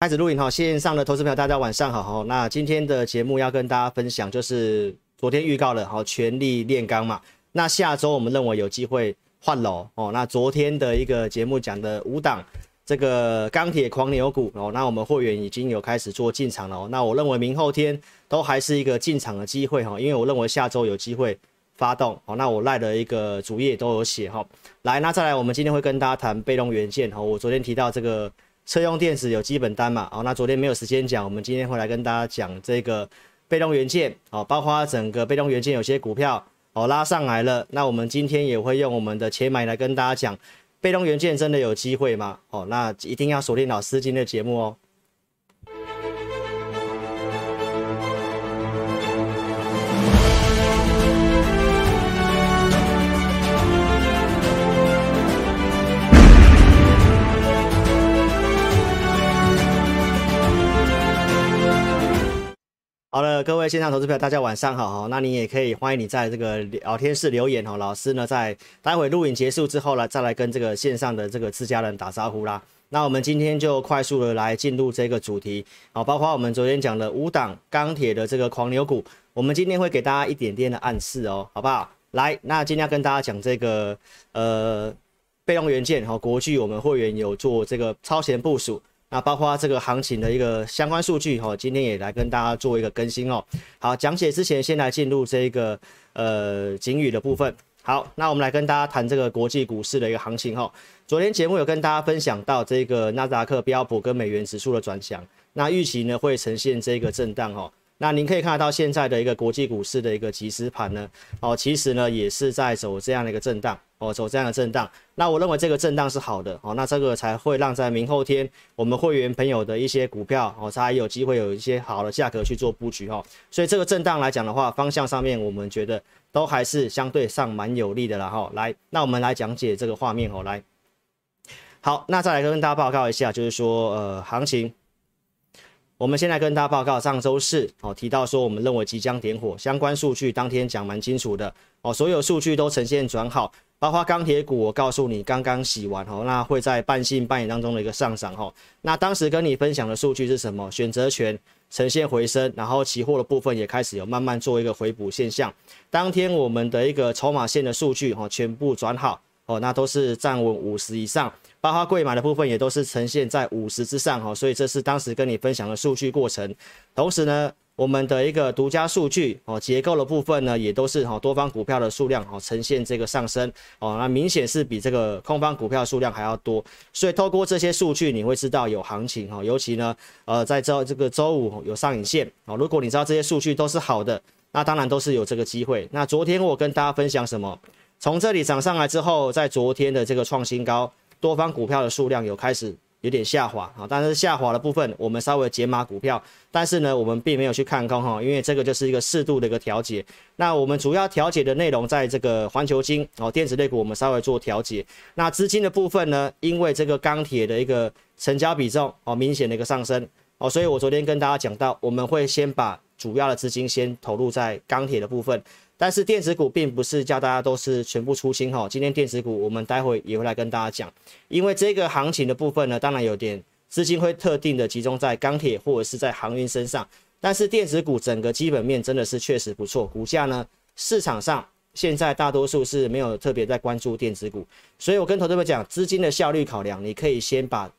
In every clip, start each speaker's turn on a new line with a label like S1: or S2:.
S1: 开始录影哈，线上的投资朋友大家晚上好哈。那今天的节目要跟大家分享，就是昨天预告了好全力炼钢嘛。那下周我们认为有机会换楼哦。那昨天的一个节目讲的五档这个钢铁狂牛股哦，那我们会员已经有开始做进场了哦。那我认为明后天都还是一个进场的机会哈，因为我认为下周有机会发动哦。那我赖的一个主页都有写哈。来，那再来，我们今天会跟大家谈被动元件哈。我昨天提到这个。车用电子有基本单嘛？哦，那昨天没有时间讲，我们今天会来跟大家讲这个被动元件哦，包括整个被动元件有些股票哦拉上来了。那我们今天也会用我们的钱买来跟大家讲，被动元件真的有机会吗？哦，那一定要锁定老师今天的节目哦。好了，各位线上投资朋友，大家晚上好哈。那你也可以欢迎你在这个聊天室留言哈。老师呢，在待会录影结束之后呢，再来跟这个线上的这个自家人打招呼啦。那我们今天就快速的来进入这个主题，好，包括我们昨天讲的五档钢铁的这个狂牛股，我们今天会给大家一点点的暗示哦，好不好？来，那今天要跟大家讲这个呃被动元件哈，国巨我们会员有做这个超前部署。那包括这个行情的一个相关数据哈，今天也来跟大家做一个更新哦。好，讲解之前先来进入这个呃警语的部分。好，那我们来跟大家谈这个国际股市的一个行情哈。昨天节目有跟大家分享到这个纳斯达克标普跟美元指数的转强，那预期呢会呈现这个震荡哈。那您可以看得到现在的一个国际股市的一个即时盘呢，哦，其实呢也是在走这样的一个震荡，哦，走这样的震荡。那我认为这个震荡是好的，哦，那这个才会让在明后天我们会员朋友的一些股票，哦，才有机会有一些好的价格去做布局，哈。所以这个震荡来讲的话，方向上面我们觉得都还是相对上蛮有利的了，哈。来，那我们来讲解这个画面，哦，来，好，那再来跟大家报告一下，就是说，呃，行情。我们先来跟大家报告，上周四哦提到说，我们认为即将点火，相关数据当天讲蛮清楚的哦，所有数据都呈现转好，包括钢铁股，我告诉你刚刚洗完哦，那会在半信半疑当中的一个上涨哦。那当时跟你分享的数据是什么？选择权呈现回升，然后期货的部分也开始有慢慢做一个回补现象。当天我们的一个筹码线的数据哦全部转好哦，那都是站稳五十以上。包括柜买的部分也都是呈现在五十之上哈，所以这是当时跟你分享的数据过程。同时呢，我们的一个独家数据哦，结构的部分呢也都是哈多方股票的数量哦呈现这个上升哦，那明显是比这个空方股票数量还要多。所以透过这些数据，你会知道有行情哈，尤其呢呃在周这个周五有上影线哦。如果你知道这些数据都是好的，那当然都是有这个机会。那昨天我跟大家分享什么？从这里涨上来之后，在昨天的这个创新高。多方股票的数量有开始有点下滑啊，但是下滑的部分我们稍微解码股票，但是呢，我们并没有去看空哈，因为这个就是一个适度的一个调节。那我们主要调节的内容在这个环球晶哦，电子类股我们稍微做调节。那资金的部分呢，因为这个钢铁的一个成交比重哦明显的一个上升哦，所以我昨天跟大家讲到，我们会先把主要的资金先投入在钢铁的部分。但是电子股并不是叫大家都是全部出清哈，今天电子股我们待会也会来跟大家讲，因为这个行情的部分呢，当然有点资金会特定的集中在钢铁或者是在航运身上，但是电子股整个基本面真的是确实不错，股价呢市场上现在大多数是没有特别在关注电子股，所以我跟投资者讲，资金的效率考量，你可以先把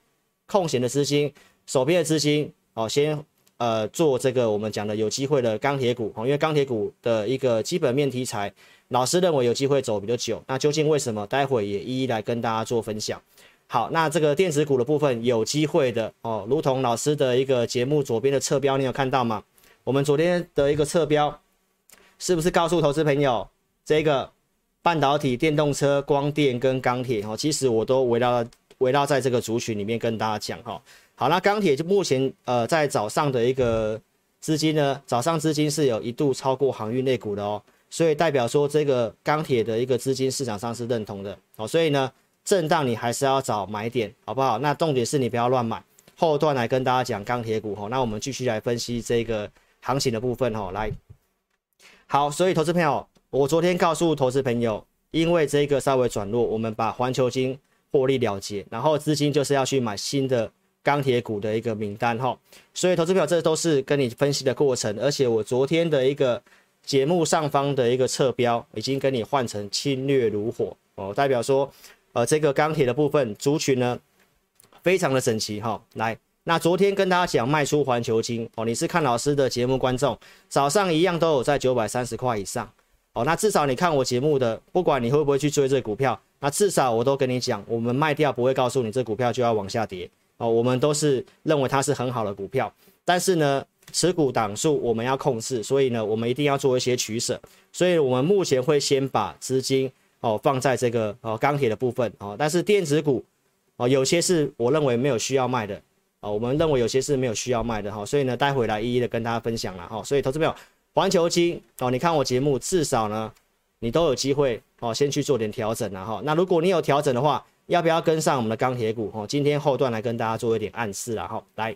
S1: 空闲的资金、手边的资金哦先。呃，做这个我们讲的有机会的钢铁股，因为钢铁股的一个基本面题材，老师认为有机会走比较久。那究竟为什么？待会也一一来跟大家做分享。好，那这个电子股的部分有机会的哦，如同老师的一个节目左边的侧标，你有看到吗？我们昨天的一个侧标，是不是告诉投资朋友，这个半导体、电动车、光电跟钢铁哦，其实我都围绕围绕在这个族群里面跟大家讲哈。好，那钢铁就目前呃在早上的一个资金呢，早上资金是有一度超过航运类股的哦，所以代表说这个钢铁的一个资金市场上是认同的哦，所以呢震荡你还是要找买点，好不好？那重点是你不要乱买。后段来跟大家讲钢铁股哈，那我们继续来分析这个行情的部分哈，来，好，所以投资朋友，我昨天告诉投资朋友，因为这个稍微转弱，我们把环球金获利了结，然后资金就是要去买新的。钢铁股的一个名单哈。所以投资票这都是跟你分析的过程，而且我昨天的一个节目上方的一个侧标已经跟你换成侵略如火哦，代表说呃这个钢铁的部分族群呢非常的整齐哈。来，那昨天跟大家讲卖出环球金哦，你是看老师的节目观众，早上一样都有在九百三十块以上。哦，那至少你看我节目的，不管你会不会去追这股票，那至少我都跟你讲，我们卖掉不会告诉你这股票就要往下跌哦，我们都是认为它是很好的股票，但是呢，持股档数我们要控制，所以呢，我们一定要做一些取舍，所以我们目前会先把资金哦放在这个哦钢铁的部分哦，但是电子股哦有些是我认为没有需要卖的哦，我们认为有些是没有需要卖的哈，所以呢，待会来一一的跟大家分享了哈，所以投资朋友。环球金哦，你看我节目，至少呢，你都有机会哦，先去做点调整了哈。那如果你有调整的话，要不要跟上我们的钢铁股哦？今天后段来跟大家做一点暗示了哈。来，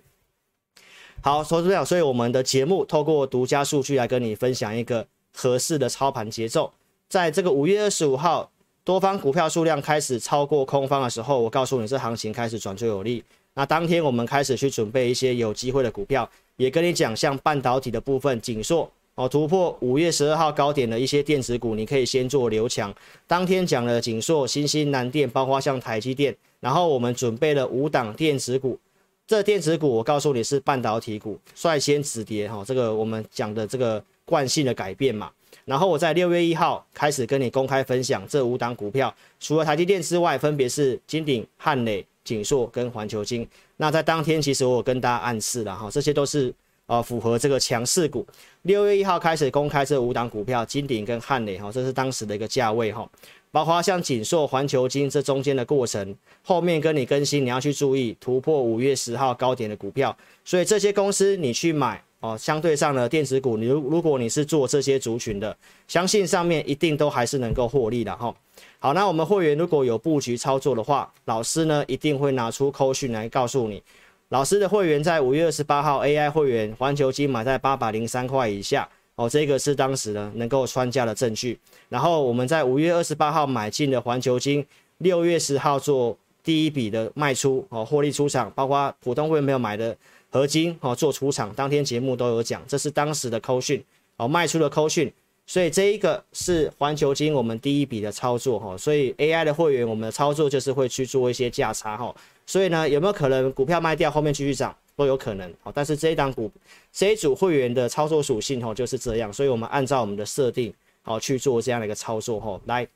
S1: 好，投资者，所以我们的节目透过独家数据来跟你分享一个合适的操盘节奏。在这个五月二十五号，多方股票数量开始超过空方的时候，我告诉你，这行情开始转最有利。那当天我们开始去准备一些有机会的股票，也跟你讲，像半导体的部分，景硕。哦，突破五月十二号高点的一些电子股，你可以先做留强。当天讲了景硕、欣兴、南电，包括像台积电，然后我们准备了五档电子股。这电子股我告诉你是半导体股，率先止跌哈。这个我们讲的这个惯性的改变嘛。然后我在六月一号开始跟你公开分享这五档股票，除了台积电之外，分别是金鼎、汉磊、景硕跟环球晶。那在当天其实我有跟大家暗示了哈，这些都是。啊，符合这个强势股。六月一号开始公开这五档股票，金鼎跟汉磊哈，这是当时的一个价位哈。包括像景硕、环球金这中间的过程，后面跟你更新，你要去注意突破五月十号高点的股票。所以这些公司你去买哦，相对上的电子股，你如如果你是做这些族群的，相信上面一定都还是能够获利的哈。好，那我们会员如果有布局操作的话，老师呢一定会拿出扣讯来告诉你。老师的会员在五月二十八号 AI 会员环球金买在八百零三块以下哦，这个是当时呢能够穿价的证据。然后我们在五月二十八号买进的环球金，六月十号做第一笔的卖出哦，获利出场，包括普通会员没有买的合金哦做出场，当天节目都有讲，这是当时的扣讯哦卖出的扣讯。所以这一个是环球晶我们第一笔的操作哈，所以 AI 的会员我们的操作就是会去做一些价差哈。所以呢，有没有可能股票卖掉后面继续涨？都有可能，好，但是这一档股这一组会员的操作属性哦就是这样，所以我们按照我们的设定好去做这样的一个操作哈。来，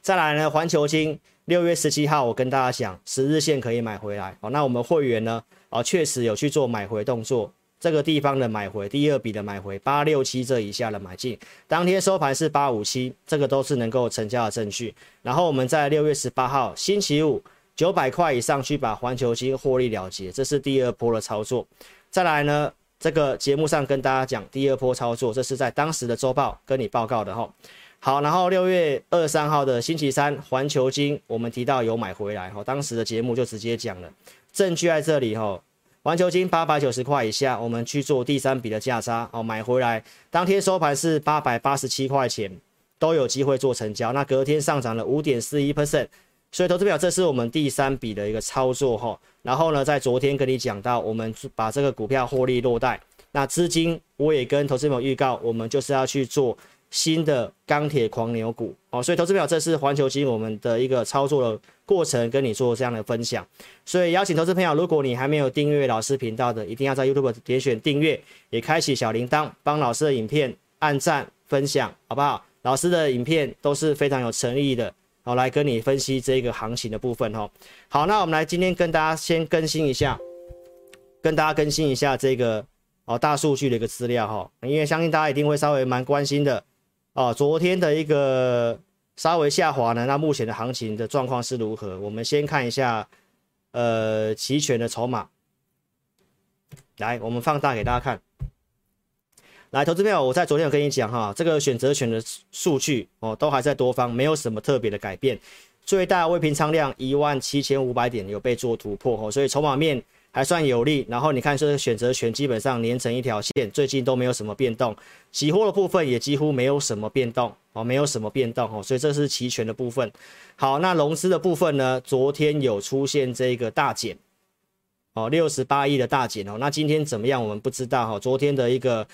S1: 再来呢，环球晶六月十七号我跟大家讲十日线可以买回来，好，那我们会员呢啊确实有去做买回动作，这个地方的买回第二笔的买回八六七这一下的买进，当天收盘是八五七，这个都是能够成交的证据。然后我们在六月十八号星期五。九百块以上去把环球金获利了结，这是第二波的操作。再来呢，这个节目上跟大家讲第二波操作，这是在当时的周报跟你报告的哈。好，然后六月二三号的星期三，环球金我们提到有买回来哈，当时的节目就直接讲了，证据在这里哈。环球金八百九十块以下，我们去做第三笔的价差哦，买回来，当天收盘是八百八十七块钱，都有机会做成交。那隔天上涨了五点四一 percent。所以，投资表，这是我们第三笔的一个操作哈。然后呢，在昨天跟你讲到，我们把这个股票获利落袋。那资金我也跟投资表预告，我们就是要去做新的钢铁狂牛股哦。所以，投资朋友，这是环球金我们的一个操作的过程，跟你做这样的分享。所以，邀请投资朋友，如果你还没有订阅老师频道的，一定要在 YouTube 点选订阅，也开启小铃铛，帮老师的影片按赞分享，好不好？老师的影片都是非常有诚意的。好，来跟你分析这个行情的部分哈。好，那我们来今天跟大家先更新一下，跟大家更新一下这个哦大数据的一个资料哈，因为相信大家一定会稍微蛮关心的哦。昨天的一个稍微下滑呢，那目前的行情的状况是如何？我们先看一下呃期权的筹码，来，我们放大给大家看。来，投资朋友，我在昨天有跟你讲哈，这个选择权的数据哦，都还在多方，没有什么特别的改变。最大未平仓量一万七千五百点有被做突破哦，所以筹码面还算有利。然后你看这个选择权基本上连成一条线，最近都没有什么变动。期货的部分也几乎没有什么变动哦，没有什么变动哦，所以这是期权的部分。好，那融资的部分呢，昨天有出现这个大减哦，六十八亿的大减哦。那今天怎么样？我们不知道哈。昨天的一个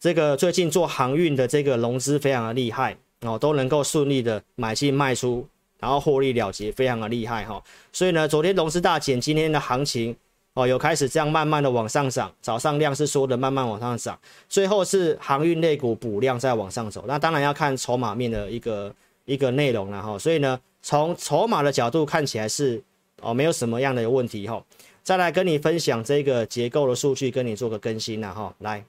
S1: 这个最近做航运的这个融资非常的厉害哦，都能够顺利的买进卖出，然后获利了结，非常的厉害哈。所以呢，昨天融资大减，今天的行情哦，有开始这样慢慢的往上涨。早上量是缩的慢慢往上涨，最后是航运类股补量再往上走。那当然要看筹码面的一个一个内容了哈。所以呢，从筹码的角度看起来是哦，没有什么样的问题哈。再来跟你分享这个结构的数据，跟你做个更新了哈。来，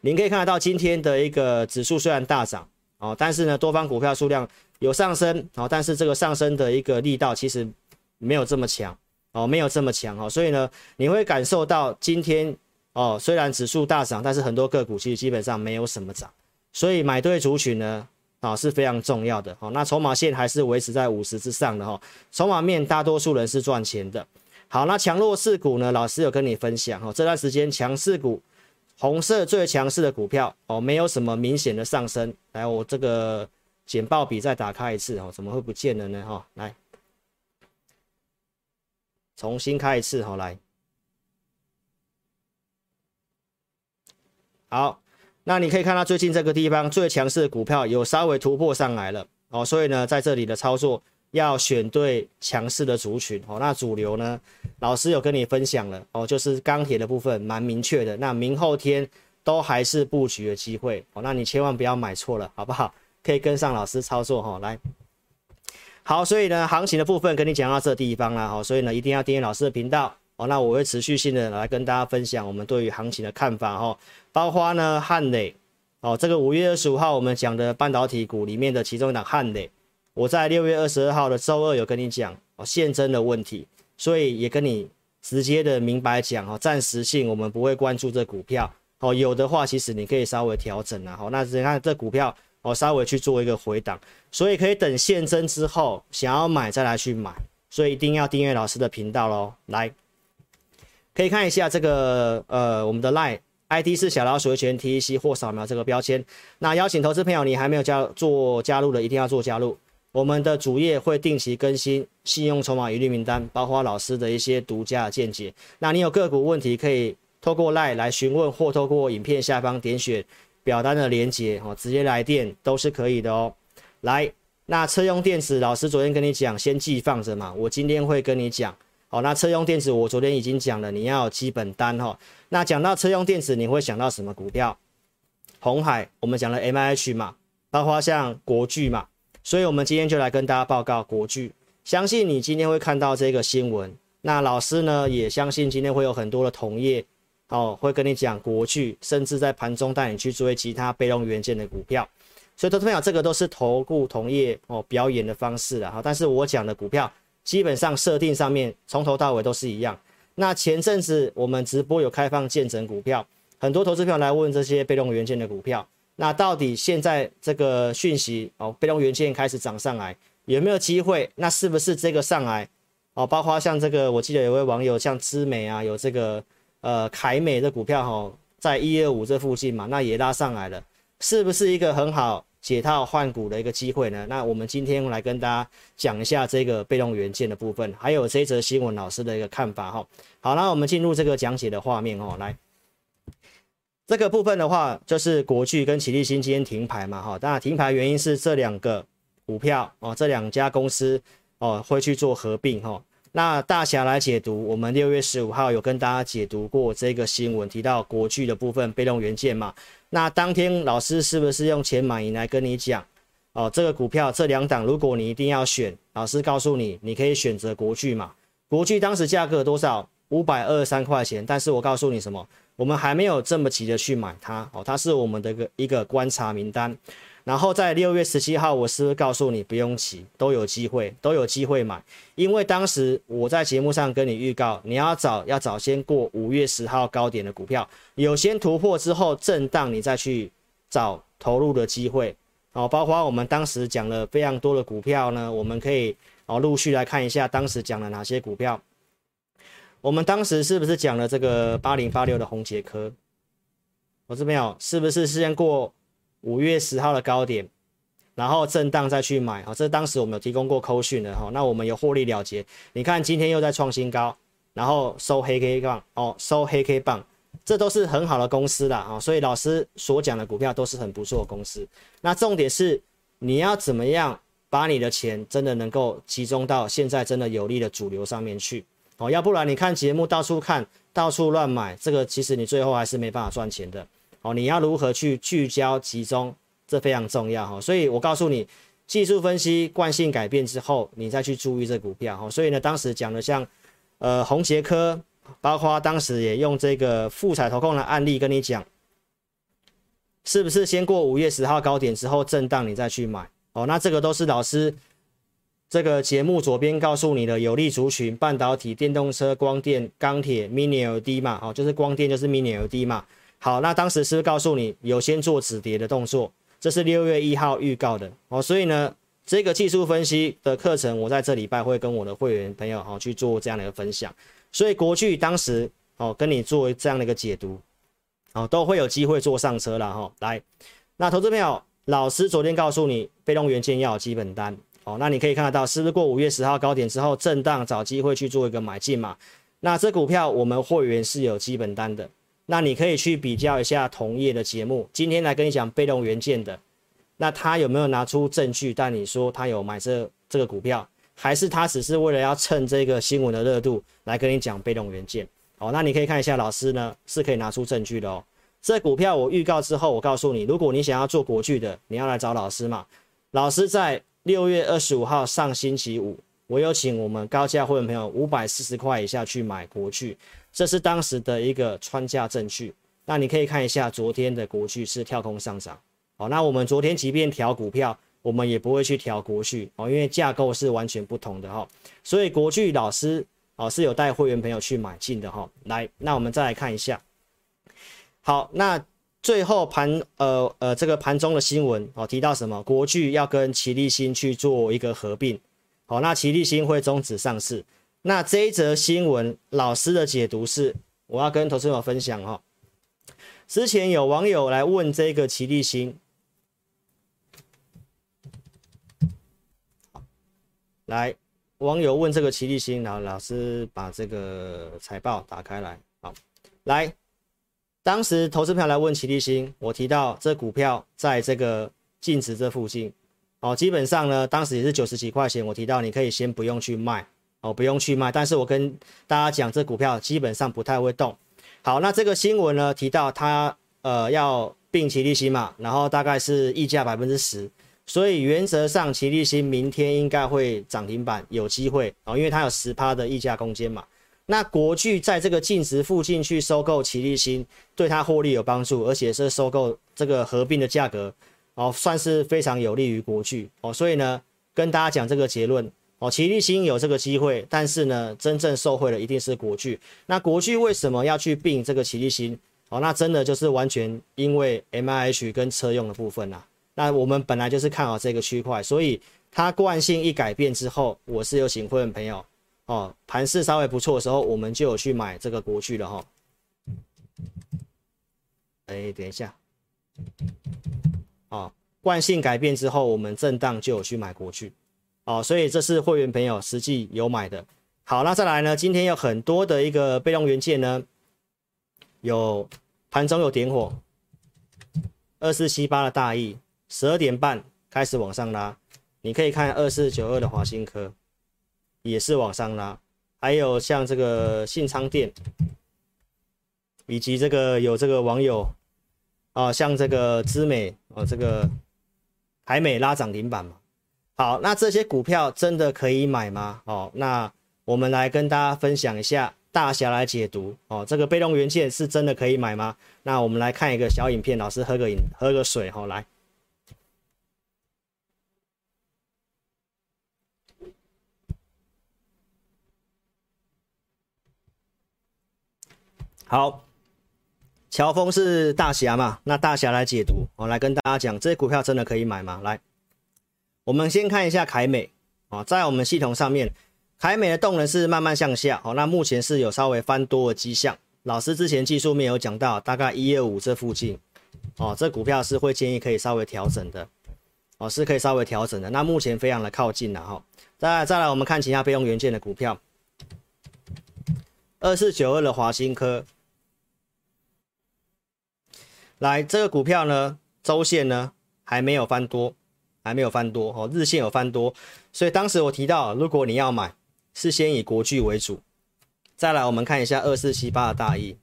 S1: 您可以看得到今天的一个指数虽然大涨哦，但是呢，多方股票数量有上升哦，但是这个上升的一个力道其实没有这么强哦，没有这么强哦，所以呢，你会感受到今天哦，虽然指数大涨，但是很多个股其实基本上没有什么涨，所以买对族群呢啊是非常重要的哦。那筹码线还是维持在五十之上的哈，筹码面大多数人是赚钱的。好，那强弱势股呢？老师有跟你分享哦。这段时间强势股，红色最强势的股票哦，没有什么明显的上升。来，我这个简报笔再打开一次哦，怎么会不见了呢？哈，来，重新开一次哈，来。好，那你可以看到最近这个地方最强势的股票有稍微突破上来了哦，所以呢，在这里的操作。要选对强势的族群哦，那主流呢？老师有跟你分享了哦，就是钢铁的部分蛮明确的，那明后天都还是布局的机会哦，那你千万不要买错了，好不好？可以跟上老师操作哈，来，好，所以呢，行情的部分跟你讲到这地方了哈，所以呢，一定要订阅老师的频道哦，那我会持续性的来跟大家分享我们对于行情的看法哈，包括呢汉磊哦，这个五月二十五号我们讲的半导体股里面的其中一档汉磊。我在六月二十二号的周二有跟你讲哦，现增的问题，所以也跟你直接的明白讲哦，暂时性我们不会关注这股票哦，有的话其实你可以稍微调整啊，好，那你看这股票哦，稍微去做一个回档，所以可以等现增之后想要买再来去买，所以一定要订阅老师的频道喽，来，可以看一下这个呃我们的 LINE ID 是小老鼠的全 TEC 或扫描这个标签，那邀请投资朋友你还没有加做加入的一定要做加入。我们的主页会定期更新信用筹码一律名单，包括老师的一些独家的见解。那你有个股问题，可以透过 LINE 来询问，或透过影片下方点选表单的连接，哦，直接来电都是可以的哦。来，那车用电子，老师昨天跟你讲，先寄放着嘛。我今天会跟你讲，好，那车用电子我昨天已经讲了，你要有基本单哈。那讲到车用电子，你会想到什么股票？红海，我们讲了 MIH 嘛，包括像国巨嘛。所以，我们今天就来跟大家报告国巨。相信你今天会看到这个新闻。那老师呢，也相信今天会有很多的同业哦，会跟你讲国巨，甚至在盘中带你去追其他被动元件的股票。所以，投资朋友，这个都是投顾同业哦表演的方式了哈。但是我讲的股票，基本上设定上面从头到尾都是一样。那前阵子我们直播有开放见证股票，很多投资朋友来问这些被动元件的股票。那到底现在这个讯息哦，被动元件开始涨上来，有没有机会？那是不是这个上来哦？包括像这个，我记得有位网友像知美啊，有这个呃凯美的股票哈、在一二五这附近嘛，那也拉上来了，是不是一个很好解套换股的一个机会呢？那我们今天来跟大家讲一下这个被动元件的部分，还有这则新闻老师的一个看法哈、好，那我们进入这个讲解的画面哦，来。这个部分的话，就是国巨跟奇力新今天停牌嘛，哈，当然停牌原因是这两个股票哦，这两家公司哦会去做合并哈。那大侠来解读，我们六月十五号有跟大家解读过这个新闻，提到国巨的部分被动元件嘛。那当天老师是不是用钱买银来跟你讲哦？这个股票这两档，如果你一定要选，老师告诉你，你可以选择国巨嘛。国巨当时价格多少？五百二十三块钱。但是我告诉你什么？我们还没有这么急的去买它哦，它是我们的一个一个观察名单。然后在六月十七号，我是不是告诉你不用急，都有机会，都有机会买？因为当时我在节目上跟你预告，你要找要找先过五月十号高点的股票，有先突破之后震荡，你再去找投入的机会哦。包括我们当时讲了非常多的股票呢，我们可以哦陆续来看一下当时讲了哪些股票。我们当时是不是讲了这个八零八六的宏捷科？我这边有，是不是先过五月十号的高点，然后震荡再去买？好，这当时我们有提供过扣讯的哈，那我们有获利了结。你看今天又在创新高，然后收黑 K 棒哦，收黑 K 棒，这都是很好的公司啦啊，所以老师所讲的股票都是很不错的公司。那重点是你要怎么样把你的钱真的能够集中到现在真的有利的主流上面去哦，要不然你看节目到处看到处乱买，这个其实你最后还是没办法赚钱的哦。你要如何去聚焦集中，这非常重要哈。所以我告诉你，技术分析惯性改变之后，你再去注意这股票哈。所以呢，当时讲的像。呃，红杰科，包括当时也用这个富彩投控的案例跟你讲，是不是先过五月十号高点之后震荡，你再去买？哦，那这个都是老师这个节目左边告诉你的有利族群，半导体、电动车、光电、钢铁、Mini LED 嘛，哦，就是光电就是 Mini LED 嘛。好，那当时是不是告诉你有先做止跌的动作？这是六月一号预告的哦，所以呢。这个技术分析的课程，我在这礼拜会跟我的会员朋友哈去做这样的一个分享。所以国巨当时哦跟你做这样的一个解读，哦都会有机会坐上车了哈。来，那投资朋友，老师昨天告诉你，被动元件要有基本单哦，那你可以看得到，是不是过五月十号高点之后震荡找机会去做一个买进嘛？那这股票我们会员是有基本单的，那你可以去比较一下同业的节目，今天来跟你讲被动元件的。那他有没有拿出证据？但你说他有买这这个股票，还是他只是为了要趁这个新闻的热度来跟你讲被动元件？哦，那你可以看一下老师呢是可以拿出证据的哦。这股票我预告之后，我告诉你，如果你想要做国巨的，你要来找老师嘛。老师在六月二十五号上星期五，我有请我们高价会员朋友五百四十块以下去买国巨，这是当时的一个穿价证据。那你可以看一下昨天的国巨是跳空上涨。好，那我们昨天即便调股票，我们也不会去调国巨哦，因为架构是完全不同的哈。所以国巨老师哦是有带会员朋友去买进的哈。来，那我们再来看一下。好，那最后盘呃呃这个盘中的新闻哦提到什么？国巨要跟奇力新去做一个合并。好，那奇力新会终止上市。那这一则新闻老师的解读是，我要跟投资朋友分享哈。之前有网友来问这个奇力新。来，网友问这个奇力新，然后老师把这个财报打开来。好，来，当时投资票来问奇力新，我提到这股票在这个净值这附近，哦，基本上呢，当时也是九十几块钱，我提到你可以先不用去卖，哦，不用去卖。但是我跟大家讲，这股票基本上不太会动。好，那这个新闻呢，提到它呃要并奇力新嘛，然后大概是溢价百分之十。所以原则上，齐力新明天应该会涨停板，有机会哦，因为它有十趴的溢价空间嘛。那国巨在这个净值附近去收购齐力新，对它获利有帮助，而且是收购这个合并的价格哦，算是非常有利于国巨哦。所以呢，跟大家讲这个结论哦，奇力新有这个机会，但是呢，真正受惠的一定是国巨。那国巨为什么要去并这个奇力新？哦，那真的就是完全因为 MIH 跟车用的部分啦、啊。那我们本来就是看好这个区块，所以它惯性一改变之后，我是有请会员朋友哦，盘势稍微不错的时候，我们就有去买这个国巨了哈。哎，等一下，哦，惯性改变之后，我们震荡就有去买国巨，哦，所以这是会员朋友实际有买的。好，那再来呢，今天有很多的一个被动元件呢，有盘中有点火，二四七八的大意。十二点半开始往上拉，你可以看二四九二的华新科也是往上拉，还有像这个信昌电，以及这个有这个网友啊，像这个资美哦，这个海美拉涨停板嘛。好，那这些股票真的可以买吗？哦，那我们来跟大家分享一下，大侠来解读哦，这个被动元件是真的可以买吗？那我们来看一个小影片，老师喝个饮，喝个水，好、哦、来。好，乔峰是大侠嘛？那大侠来解读，我来跟大家讲，这些股票真的可以买吗？来，我们先看一下凯美啊，在我们系统上面，凯美的动能是慢慢向下，哦，那目前是有稍微翻多的迹象。老师之前技术面有讲到，大概一二五这附近，哦，这股票是会建议可以稍微调整的，哦，是可以稍微调整的。那目前非常的靠近了哈。再再来，我们看其他备用元件的股票。二四九二的华新科，来这个股票呢，周线呢还没有翻多，还没有翻多哦，日线有翻多，所以当时我提到，如果你要买，是先以国巨为主。再来，我们看一下二四七八的大意，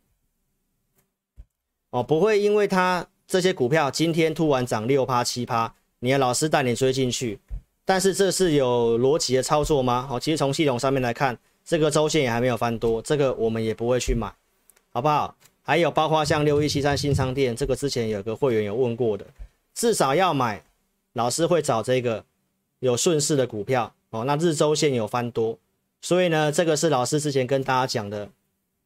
S1: 哦，不会因为它这些股票今天突然涨六趴七趴，你的老师带你追进去，但是这是有逻辑的操作吗？哦，其实从系统上面来看。这个周线也还没有翻多，这个我们也不会去买，好不好？还有包括像六一七三新昌店，这个之前有个会员有问过的，至少要买，老师会找这个有顺势的股票哦。那日周线有翻多，所以呢，这个是老师之前跟大家讲的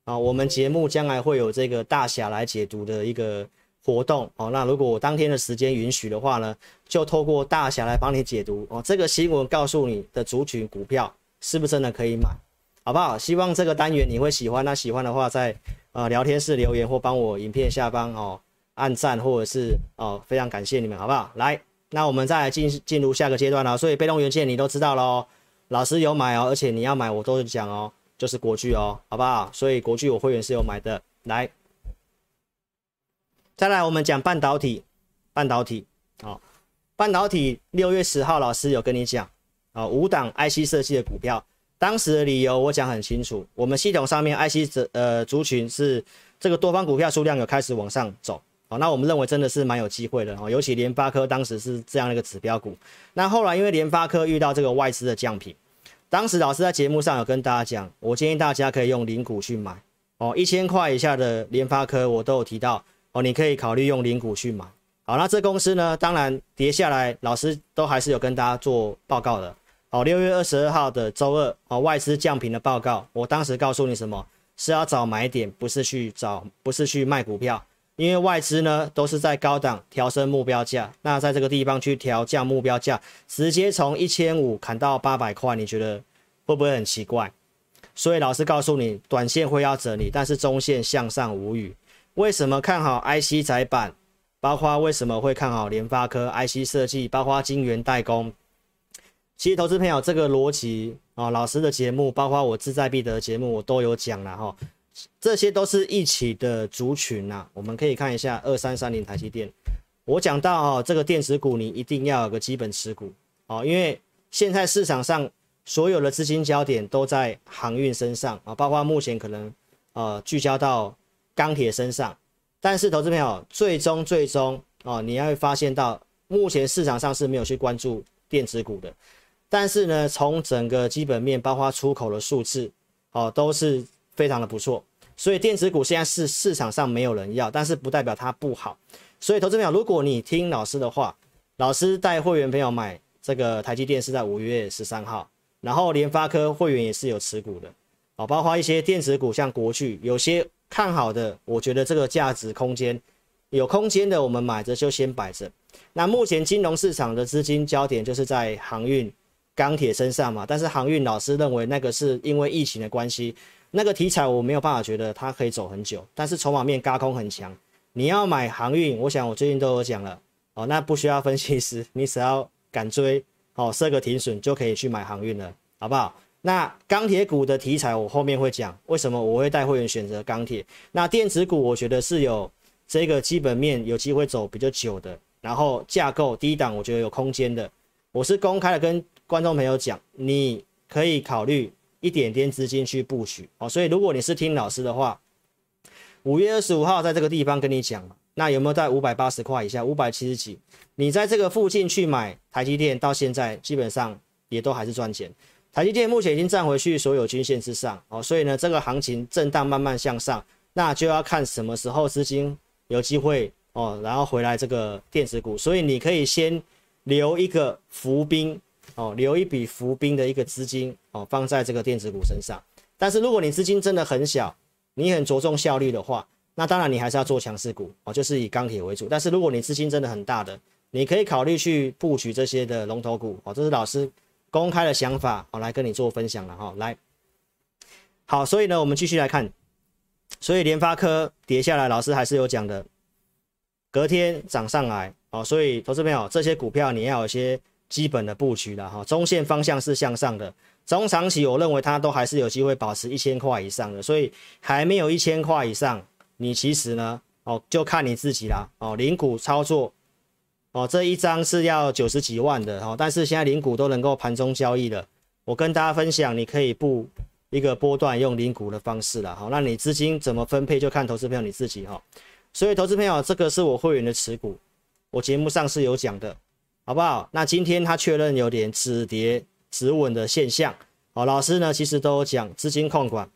S1: 啊。我们节目将来会有这个大侠来解读的一个活动哦。那如果我当天的时间允许的话呢，就透过大侠来帮你解读哦。这个新闻告诉你的族群股票是不是真的可以买？好不好？希望这个单元你会喜欢。那喜欢的话在，在呃聊天室留言或帮我影片下方哦按赞，或者是哦非常感谢你们，好不好？来，那我们再来进进入下个阶段了。所以被动元件你都知道喽，老师有买哦，而且你要买我都讲哦，就是国巨哦，好不好？所以国巨我会员是有买的。来，再来我们讲半导体，半导体哦，半导体六月十号老师有跟你讲啊、五档 IC 设计的股票。当时的理由我讲很清楚，我们系统上面 IC 的呃族群是这个多方股票数量有开始往上走，好，那我们认为真的是蛮有机会的哦，尤其联发科当时是这样的一个指标股，那后来因为联发科遇到这个外资的降频，当时老师在节目上有跟大家讲，我建议大家可以用零股去买哦，一千块以下的联发科我都有提到哦，你可以考虑用零股去买，好，那这公司呢，当然跌下来，老师都还是有跟大家做报告的。好，六月二十二号的周二，哦，外资降频的报告，我当时告诉你什么？是要找买点，不是去找，不是去卖股票，因为外资呢都是在高档调升目标价，那在这个地方去调降目标价，直接从一千五砍到八百块，你觉得会不会很奇怪？所以老师告诉你，短线会要整理，但是中线向上无语。为什么看好 IC 载板？包括为什么会看好联发科 IC 设计？包括晶圆代工？其实，投资朋友这个逻辑啊，老师的节目，包括我志在必得的节目，我都有讲了哈。这些都是一起的族群呐。我们可以看一下二三三零台积电，我讲到哦，这个电子股你一定要有个基本持股哦，因为现在市场上所有的资金焦点都在航运身上啊，包括目前可能呃聚焦到钢铁身上。但是，投资朋友最终最终哦，你要会发现到目前市场上是没有去关注电子股的。但是呢，从整个基本面，包括出口的数字，哦，都是非常的不错。所以电子股现在是市场上没有人要，但是不代表它不好。所以投资朋友，如果你听老师的话，老师带会员朋友买这个台积电是在五月十三号，然后联发科会员也是有持股的，哦，包括一些电子股像国巨，有些看好的，我觉得这个价值空间有空间的，我们买着就先摆着。那目前金融市场的资金焦点就是在航运。钢铁身上嘛，但是航运老师认为那个是因为疫情的关系，那个题材我没有办法觉得它可以走很久，但是筹码面轧空很强。你要买航运，我想我最近都有讲了哦，那不需要分析师，你只要敢追哦，设个停损就可以去买航运了，好不好？那钢铁股的题材我后面会讲，为什么我会带会员选择钢铁？那电子股我觉得是有这个基本面有机会走比较久的，然后架构低档我觉得有空间的，我是公开的跟。观众朋友讲，你可以考虑一点点资金去布局哦。所以如果你是听老师的话，五月二十五号在这个地方跟你讲，那有没有在五百八十块以下，五百七十几？你在这个附近去买台积电，到现在基本上也都还是赚钱。台积电目前已经站回去所有均线之上哦，所以呢，这个行情震荡慢慢向上，那就要看什么时候资金有机会哦，然后回来这个电子股。所以你可以先留一个伏兵。哦，留一笔伏兵的一个资金哦，放在这个电子股身上。但是如果你资金真的很小，你很着重效率的话，那当然你还是要做强势股哦，就是以钢铁为主。但是如果你资金真的很大的，你可以考虑去布局这些的龙头股哦。这是老师公开的想法哦，来跟你做分享了哈。来，好，所以呢，我们继续来看。所以联发科跌下来，老师还是有讲的，隔天涨上来哦。所以投资朋友，这些股票你要有些。基本的布局了哈，中线方向是向上的，中长期我认为它都还是有机会保持一千块以上的，所以还没有一千块以上，你其实呢，哦，就看你自己啦，哦，零股操作，哦，这一张是要九十几万的，哦，但是现在零股都能够盘中交易了，我跟大家分享，你可以布一个波段用零股的方式了，好，那你资金怎么分配就看投资朋友你自己哈，所以投资朋友这个是我会员的持股，我节目上是有讲的，好不好？那今天他确认有点止跌。止稳的现象，好，老师呢其实都有讲资金控管，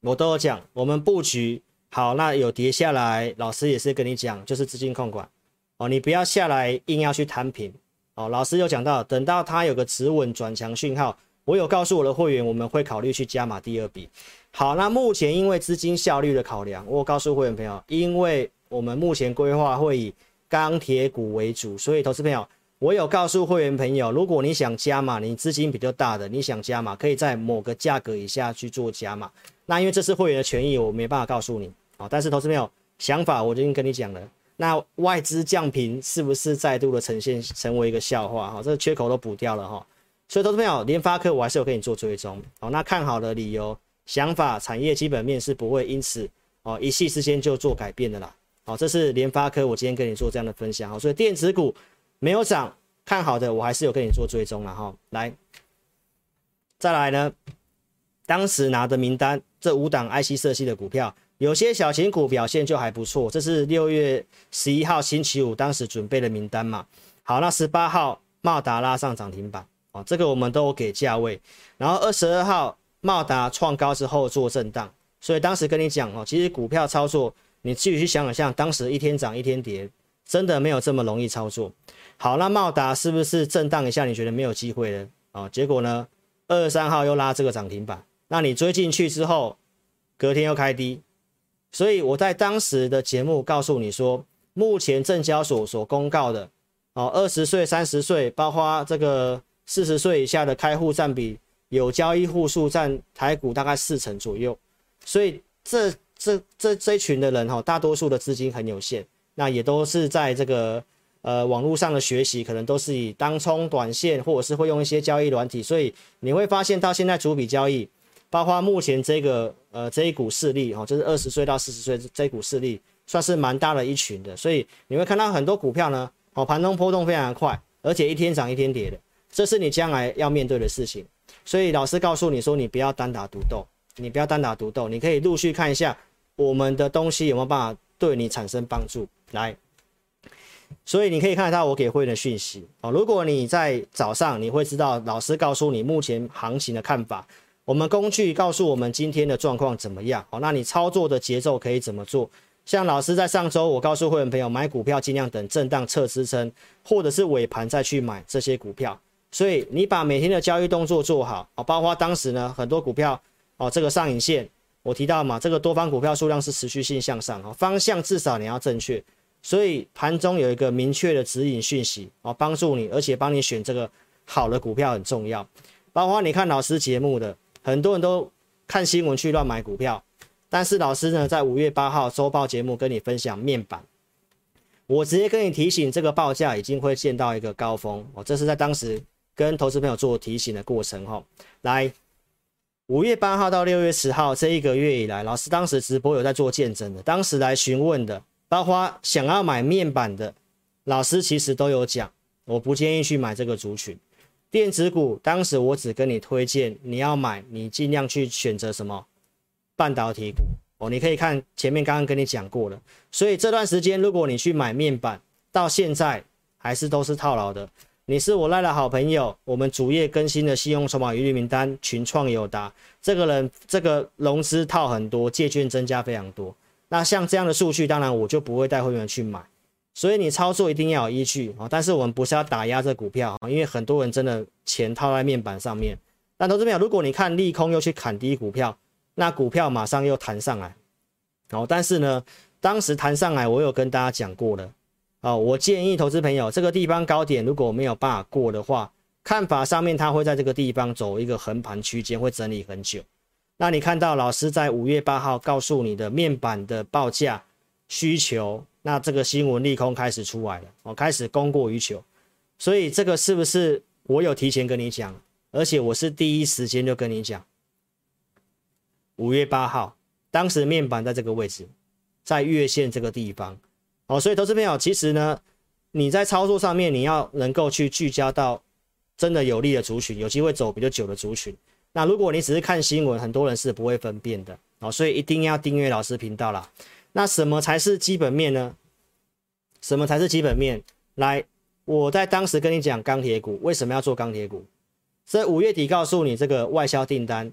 S1: 我都有讲，我们布局。好，那有跌下来，老师也是跟你讲，就是资金控管，哦，你不要下来硬要去摊平，哦，老师有讲到，等到它有个止稳转强讯号，我有告诉我的会员，我们会考虑去加码第二笔，好，那目前因为资金效率的考量，我告诉会员朋友，因为我们目前规划会以钢铁股为主，所以投资朋友。我有告诉会员朋友，如果你想加码，你资金比较大的，你想加码，可以在某个价格以下去做加码。那因为这是会员的权益，我没办法告诉你啊。但是投资朋友想法，我已经跟你讲了。那外资降频是不是再度的呈现成为一个笑话？哈，这个缺口都补掉了哈。所以投资朋友，联发科我还是有给你做追踪。好，那看好的理由、想法、产业基本面是不会因此哦一夕之间就做改变的啦。好，这是联发科，我今天跟你做这样的分享。好，所以电子股。没有涨，看好的我还是有跟你做追踪了哈。来，再来呢，当时拿的名单，这五档 IC 设计的股票，有些小型股表现就还不错。这是六月十一号星期五当时准备的名单嘛。好，那十八号茂达拉上涨停板哦，这个我们都有给价位。然后二十二号茂达创高之后做震荡，所以当时跟你讲哦，其实股票操作你自己去想想像，当时一天涨一天跌，真的没有这么容易操作。好，那茂达是不是震荡一下？你觉得没有机会了啊、哦？结果呢，二十三号又拉这个涨停板，那你追进去之后，隔天又开低，所以我在当时的节目告诉你说，目前证交所所公告的哦，二十岁、三十岁，包括这个四十岁以下的开户占比，有交易户数占台股大概四成左右，所以这这这这一群的人哈、哦，大多数的资金很有限，那也都是在这个。呃，网络上的学习可能都是以当冲短线，或者是会用一些交易软体，所以你会发现到现在主笔交易，包括目前这个呃这一股势力哦，就是二十岁到四十岁这一股势力，算是蛮大的一群的，所以你会看到很多股票呢，哦盘中波动非常的快，而且一天涨一天跌的，这是你将来要面对的事情。所以老师告诉你说，你不要单打独斗，你不要单打独斗，你可以陆续看一下我们的东西有没有办法对你产生帮助，来。所以你可以看到我给会员的讯息哦。如果你在早上，你会知道老师告诉你目前行情的看法，我们工具告诉我们今天的状况怎么样哦。那你操作的节奏可以怎么做？像老师在上周，我告诉会员朋友买股票尽量等震荡测支撑，或者是尾盘再去买这些股票。所以你把每天的交易动作做好哦，包括当时呢很多股票哦，这个上影线我提到嘛，这个多方股票数量是持续性向上哈，方向至少你要正确。所以盘中有一个明确的指引讯息哦，帮助你，而且帮你选这个好的股票很重要。包括你看老师节目的，很多人都看新闻去乱买股票，但是老师呢，在五月八号周报节目跟你分享面板，我直接跟你提醒，这个报价已经会见到一个高峰哦，这是在当时跟投资朋友做提醒的过程哈。来，五月八号到六月十号这一个月以来，老师当时直播有在做见证的，当时来询问的。包括想要买面板的老师，其实都有讲，我不建议去买这个族群。电子股当时我只跟你推荐，你要买，你尽量去选择什么半导体股哦。你可以看前面刚刚跟你讲过了，所以这段时间如果你去买面板，到现在还是都是套牢的。你是我赖的好朋友，我们主页更新的信用筹码余率名单群创友达，这个人这个融资套很多，借券增加非常多。那像这样的数据，当然我就不会带会员去买，所以你操作一定要有依据啊。但是我们不是要打压这股票啊，因为很多人真的钱套在面板上面。但投资朋友，如果你看利空又去砍低股票，那股票马上又弹上来。哦，但是呢，当时弹上来，我有跟大家讲过了啊。我建议投资朋友，这个地方高点如果没有办法过的话，看法上面它会在这个地方走一个横盘区间，会整理很久。那你看到老师在五月八号告诉你的面板的报价需求，那这个新闻利空开始出来了，我开始供过于求，所以这个是不是我有提前跟你讲？而且我是第一时间就跟你讲，五月八号，当时面板在这个位置，在月线这个地方，哦，所以投资朋友，其实呢，你在操作上面你要能够去聚焦到真的有利的族群，有机会走比较久的族群。那如果你只是看新闻，很多人是不会分辨的，哦，所以一定要订阅老师频道啦。那什么才是基本面呢？什么才是基本面？来，我在当时跟你讲钢铁股为什么要做钢铁股。所以五月底告诉你，这个外销订单，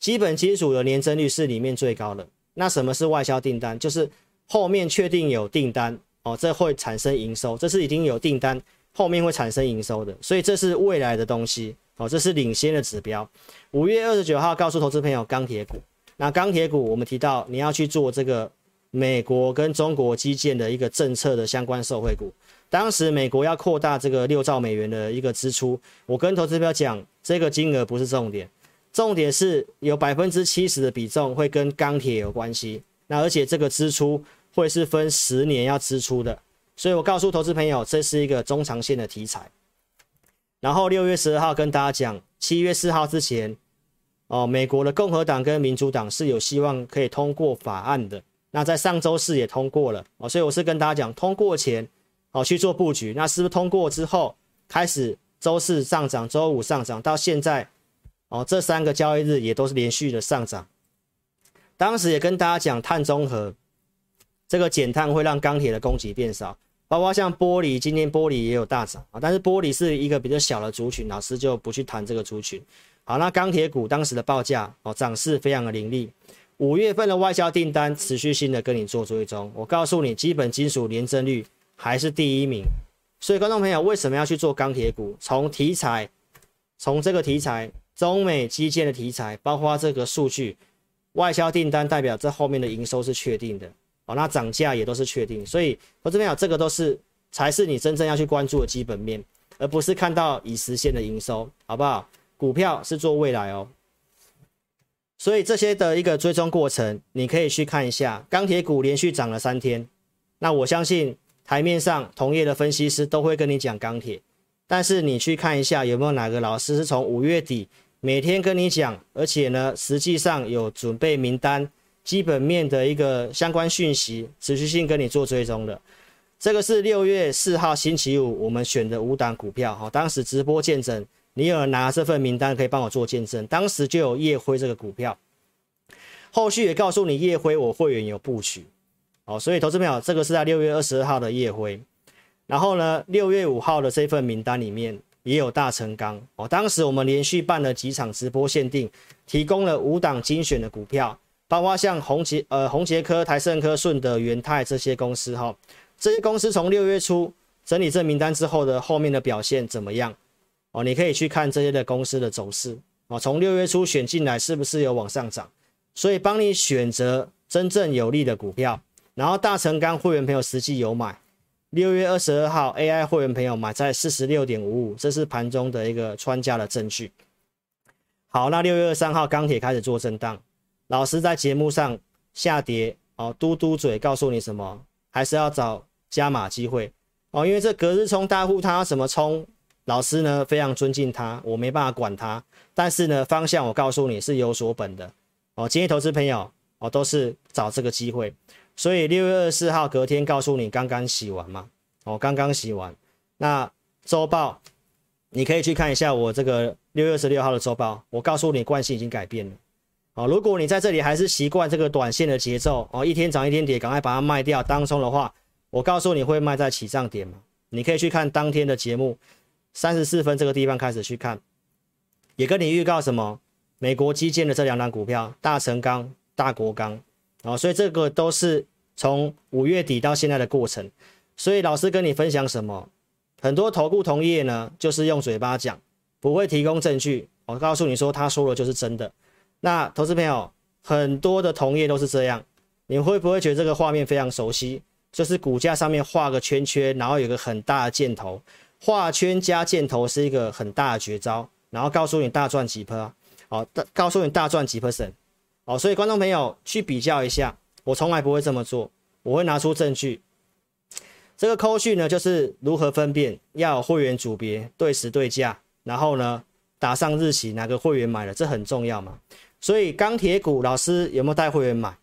S1: 基本金属的年增率是里面最高的。那什么是外销订单？就是后面确定有订单哦，这会产生营收，这是已经有订单，后面会产生营收的。所以这是未来的东西哦，这是领先的指标。五月二十九号告诉投资朋友钢铁股，那钢铁股我们提到你要去做这个美国跟中国基建的一个政策的相关受惠股。当时美国要扩大这个六兆美元的一个支出，我跟投资标讲，这个金额不是重点，重点是有百分之七十的比重会跟钢铁有关系。那而且这个支出会是分十年要支出的，所以我告诉投资朋友，这是一个中长线的题材。然后六月十二号跟大家讲，七月四号之前，哦，美国的共和党跟民主党是有希望可以通过法案的。那在上周四也通过了哦，所以我是跟大家讲，通过前。哦，去做布局，那是不是通过之后开始周四上涨，周五上涨，到现在哦，这三个交易日也都是连续的上涨。当时也跟大家讲，碳中和这个减碳会让钢铁的供给变少，包括像玻璃，今天玻璃也有大涨啊，但是玻璃是一个比较小的族群，老师就不去谈这个族群。好，那钢铁股当时的报价哦，涨势非常的凌厉。五月份的外销订单持续性的跟你做追踪，我告诉你，基本金属年增率。还是第一名，所以观众朋友为什么要去做钢铁股？从题材，从这个题材，中美基建的题材，包括这个数据，外销订单代表这后面的营收是确定的哦，那涨价也都是确定，所以我这边有这个都是才是你真正要去关注的基本面，而不是看到已实现的营收，好不好？股票是做未来哦，所以这些的一个追踪过程，你可以去看一下，钢铁股连续涨了三天，那我相信。台面上同业的分析师都会跟你讲钢铁，但是你去看一下有没有哪个老师是从五月底每天跟你讲，而且呢实际上有准备名单、基本面的一个相关讯息，持续性跟你做追踪的。这个是六月四号星期五我们选的五档股票哈，当时直播见证，你有拿这份名单可以帮我做见证，当时就有夜辉这个股票，后续也告诉你夜辉我会员有布局。好，所以投资朋友，这个是在六月二十二号的夜辉，然后呢，六月五号的这份名单里面也有大成钢哦。当时我们连续办了几场直播限定，提供了五档精选的股票，包括像宏杰、呃宏杰科、台盛科、顺德、元泰这些公司哈、这些公司从六月初整理这名单之后的后面的表现怎么样？哦，你可以去看这些的公司的走势哦。从六月初选进来是不是有往上涨？所以帮你选择真正有利的股票。然后大成钢会员朋友实际有买，六月二十二号 AI 会员朋友买在四十六点五五，这是盘中的一个穿价的证据。好，那六月二十三号钢铁开始做震荡，老师在节目上下跌哦，嘟嘟嘴告诉你什么？还是要找加码机会哦，因为这隔日冲大户他要什么冲？老师呢非常尊敬他，我没办法管他，但是呢方向我告诉你是有所本的哦，今天投资朋友哦都是找这个机会。所以六月二十四号隔天告诉你刚刚洗完嘛，哦，刚刚洗完。那周报你可以去看一下我这个六月二十六号的周报，我告诉你惯性已经改变了。哦，如果你在这里还是习惯这个短线的节奏，哦，一天涨一天跌，赶快把它卖掉当冲的话，我告诉你会卖在起涨点嘛。你可以去看当天的节目，三十四分这个地方开始去看，也跟你预告什么？美国基建的这两档股票，大成钢、大国钢。哦，所以这个都是从五月底到现在的过程。所以老师跟你分享什么？很多投顾同业呢，就是用嘴巴讲，不会提供证据。我告诉你说，他说的就是真的。那投资朋友，很多的同业都是这样。你会不会觉得这个画面非常熟悉？就是股价上面画个圈圈，然后有个很大的箭头，画圈加箭头是一个很大的绝招，然后告诉你大赚几%，好，告诉你大赚几 percent。哦，所以观众朋友去比较一下，我从来不会这么做，我会拿出证据。这个扣序呢，就是如何分辨要有会员组别对时对价，然后呢，打上日期，哪个会员买了，这很重要嘛。所以钢铁股老师有没有带会员买？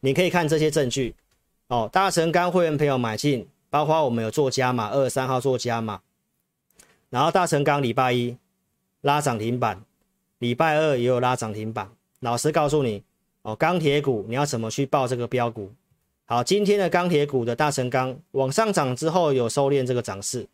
S1: 你可以看这些证据哦。大成钢会员朋友买进，包括我们有做加码，二三号做加码，然后大成钢礼拜一拉涨停板，礼拜二也有拉涨停板。老师告诉你哦，钢铁股你要怎么去报这个标股？好，今天的钢铁股的大成钢往上涨之后有收敛这个涨势。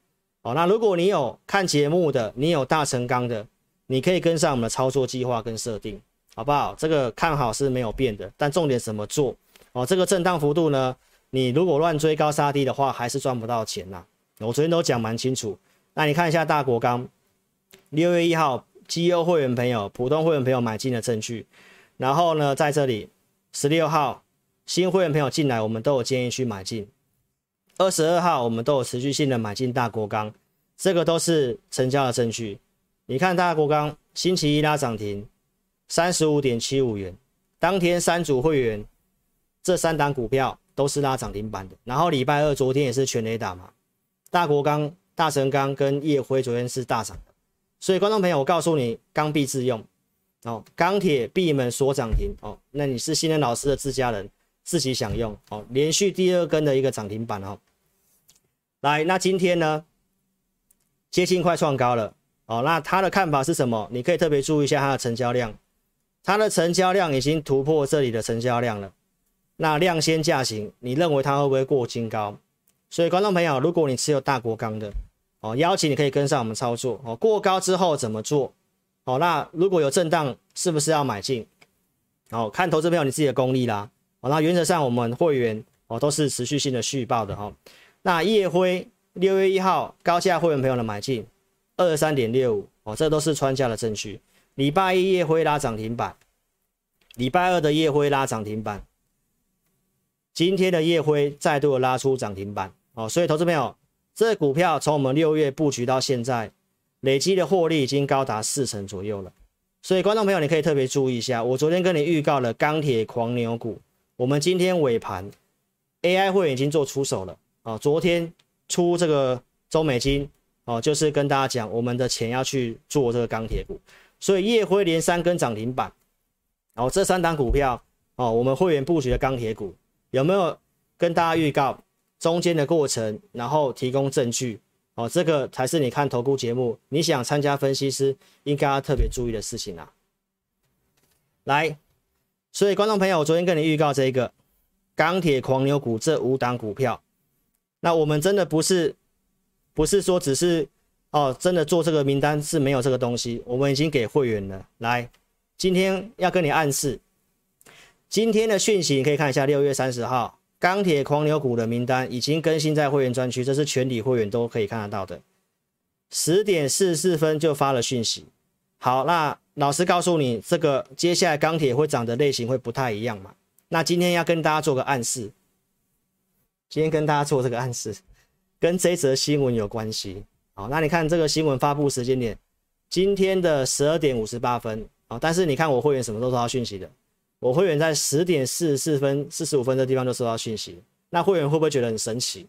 S1: 好，那如果你有看节目的，你有大成钢的，你可以跟上我们的操作计划跟设定，好不好？这个看好是没有变的，但重点怎么做？哦，这个震荡幅度呢，你如果乱追高杀低的话，还是赚不到钱呐。我昨天都讲蛮清楚。那你看一下大国钢，六月一号绩优会员朋友、普通会员朋友买进的证据，然后呢，在这里十六号新会员朋友进来，我们都有建议去买进。二十二号，我们都有持续性的买进大国钢，这个都是成交的证据。你看大国钢星期一拉涨停，三十五点七五元，当天三组会员这三档股票都是拉涨停板的。然后礼拜二昨天也是全雷打嘛，大国钢、大神钢跟叶辉昨天是大涨。所以观众朋友，我告诉你，钢必自用哦，钢铁闭门锁涨停哦，那你是信任老师的自家人，自己享用哦，连续第二根的一个涨停板哦。来，那今天呢，接近快创高了哦。那他的看法是什么？你可以特别注意一下它的成交量，它的成交量已经突破这里的成交量了。那量先价行，你认为它会不会过金高？所以观众朋友，如果你持有大国钢的哦，邀请你可以跟上我们操作哦。过高之后怎么做？哦，那如果有震荡，是不是要买进？哦，看投资朋友你自己的功力啦。哦，那原则上我们会员哦都是持续性的续报的哈。哦那夜辉六月一号高价会员朋友的买进二十三点六五哦，这都是穿价的证据。礼拜一夜辉拉涨停板，礼拜二的夜辉拉涨停板，今天的夜辉再度拉出涨停板哦，所以投资朋友，这股票从我们六月布局到现在，累积的获利已经高达四成左右了。所以观众朋友，你可以特别注意一下，我昨天跟你预告了钢铁狂牛股，我们今天尾盘 AI 会员已经做出手了。啊，昨天出这个中美金哦，就是跟大家讲，我们的钱要去做这个钢铁股，所以烨辉连三根涨停板，然后这三档股票哦，我们会员布局的钢铁股有没有跟大家预告中间的过程，然后提供证据哦，这个才是你看投顾节目，你想参加分析师应该要特别注意的事情啊。来，所以观众朋友，我昨天跟你预告这一个钢铁狂牛股这五档股票。那我们真的不是，不是说只是哦，真的做这个名单是没有这个东西，我们已经给会员了。来，今天要跟你暗示，今天的讯息你可以看一下，六月三十号钢铁狂牛股的名单已经更新在会员专区，这是全体会员都可以看得到的。十点四十四分就发了讯息。好，那老师告诉你，这个接下来钢铁会涨的类型会不太一样嘛？那今天要跟大家做个暗示。今天跟大家做这个暗示，跟这则新闻有关系。好，那你看这个新闻发布时间点，今天的十二点五十八分。好，但是你看我会员什么时候收到讯息的？我会员在十点四十四分、四十五分的地方就收到信息。那会员会不会觉得很神奇？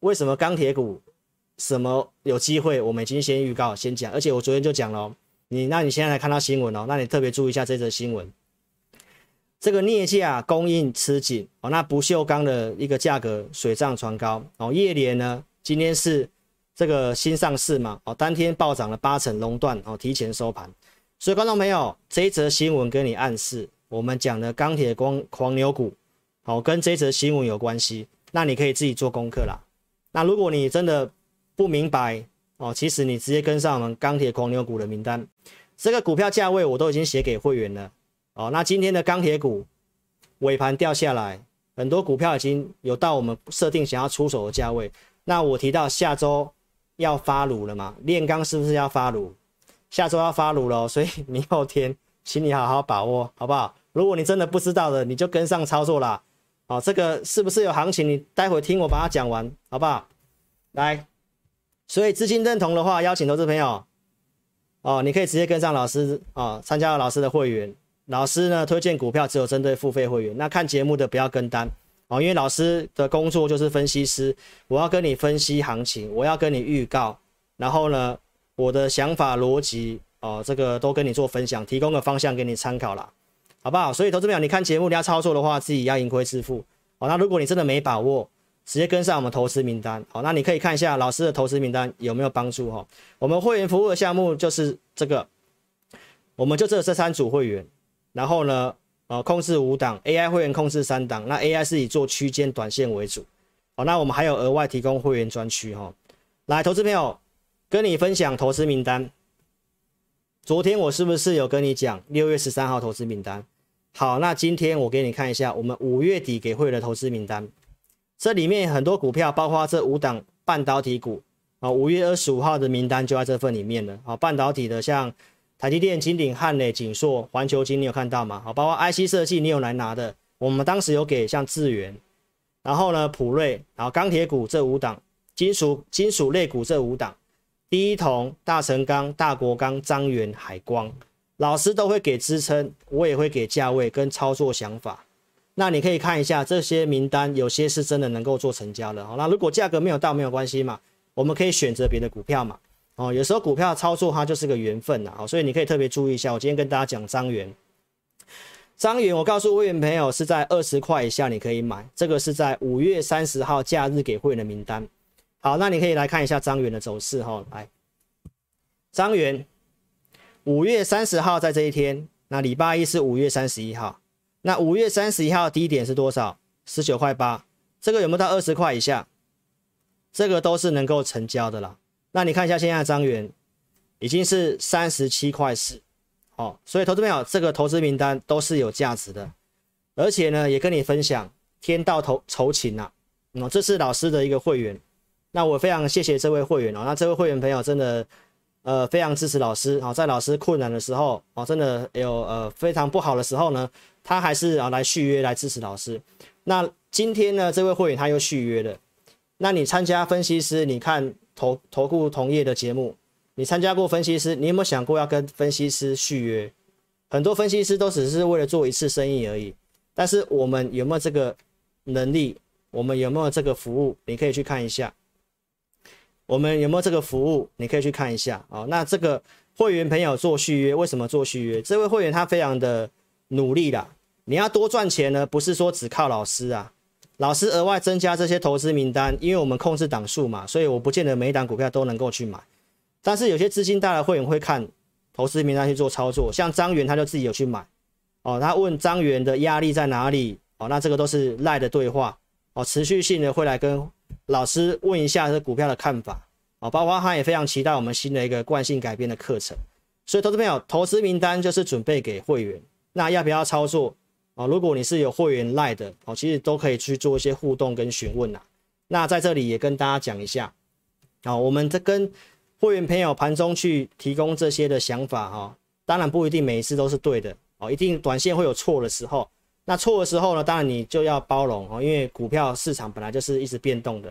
S1: 为什么钢铁股什么有机会？我们已经先预告、先讲，而且我昨天就讲了。你那你现在来看到新闻哦，那你特别注意一下这则新闻。这个镍价供应吃紧哦，那不锈钢的一个价格水涨船高哦。叶联呢，今天是这个新上市嘛哦，当天暴涨了八成，熔断哦，提前收盘。所以观众朋友，这一则新闻跟你暗示，我们讲的钢铁光狂牛股哦，跟这则新闻有关系，那你可以自己做功课啦。那如果你真的不明白哦，其实你直接跟上我们钢铁狂牛股的名单，这个股票价位我都已经写给会员了。哦，那今天的钢铁股尾盘掉下来，很多股票已经有到我们设定想要出手的价位。那我提到下周要发炉了嘛？炼钢是不是要发炉？下周要发炉了，所以明后天，请你好好把握，好不好？如果你真的不知道的，你就跟上操作啦。哦，这个是不是有行情？你待会听我把它讲完，好不好？来，所以资金认同的话，邀请投资朋友哦，你可以直接跟上老师哦，参加老师的会员。老师呢，推荐股票只有针对付费会员，那看节目的不要跟单哦，因为老师的工作就是分析师，我要跟你分析行情，我要跟你预告，然后呢，我的想法逻辑哦，这个都跟你做分享，提供个方向给你参考啦，好不好？所以投资朋友，你看节目你要操作的话，自己要盈亏自负。好，那如果你真的没把握，直接跟上我们投资名单。好，那你可以看一下老师的投资名单有没有帮助哈。我们会员服务的项目就是这个，我们就这这三组会员，然后呢，呃，控制五档 AI 会员控制三档，那 AI 是以做区间短线为主。好，那我们还有额外提供会员专区哈。来，投资朋友，跟你分享投资名单。昨天我是不是有跟你讲六月十三号投资名单？好，那今天我给你看一下我们五月底给会的投资名单，这里面很多股票，包括这五档半导体股啊，五月二十五号的名单就在这份里面了。啊，半导体的像台积电、金鼎、汉磊、景硕、环球晶，你有看到吗？好，包括 IC 设计，你有来拿的，我们当时有给像智原，然后呢普瑞，然后钢铁股这五档，金属金属类股这五档，第一铜、大成钢、大国钢、张源、海光。老师都会给支撑，我也会给价位跟操作想法。那你可以看一下这些名单，有些是真的能够做成交的。好，那如果价格没有到，没有关系嘛，我们可以选择别的股票嘛。哦，有时候股票操作它就是个缘分呐。好，所以你可以特别注意一下。我今天跟大家讲张源，张源，我告诉会员朋友是在二十块以下你可以买，这个是在五月三十号假日给会员的名单。好，那你可以来看一下张元的走势哈。来，张元。五月三十号在这一天，那礼拜一是五月三十一号，那五月三十一号低点是多少？十九块八，这个有没有到二十块以下？这个都是能够成交的啦。那你看一下现在的彰源已经是三十七块四，哦，所以投资朋友这个投资名单都是有价值的，而且呢也跟你分享天道酬酬勤呐，哦，这是老师的一个会员，那我非常谢谢这位会员哦，那这位会员朋友真的。呃，非常支持老师啊，在老师困难的时候啊，真的有呃非常不好的时候呢，他还是啊来续约来支持老师。那今天呢，这位会员他又续约了。那你参加分析师，你看投投顾同业的节目，你参加过分析师，你有没有想过要跟分析师续约？很多分析师都只是为了做一次生意而已，但是我们有没有这个能力？我们有没有这个服务？你可以去看一下。我们有没有这个服务？你可以去看一下啊。那这个会员朋友做续约，为什么做续约？这位会员他非常的努力啦。你要多赚钱呢，不是说只靠老师啊。老师额外增加这些投资名单，因为我们控制档数嘛，所以我不见得每一档股票都能够去买。但是有些资金大的会员会看投资名单去做操作，像张元他就自己有去买哦。他问张元的压力在哪里？哦，那这个都是赖的对话哦，持续性的会来跟。老师问一下这股票的看法啊，包括他也非常期待我们新的一个惯性改变的课程，所以投资朋友，投资名单就是准备给会员，那要不要操作啊？如果你是有会员赖的哦，其实都可以去做一些互动跟询问呐。那在这里也跟大家讲一下啊，我们这跟会员朋友盘中去提供这些的想法哈，当然不一定每一次都是对的哦，一定短线会有错的时候。那错的时候呢，当然你就要包容哦，因为股票市场本来就是一直变动的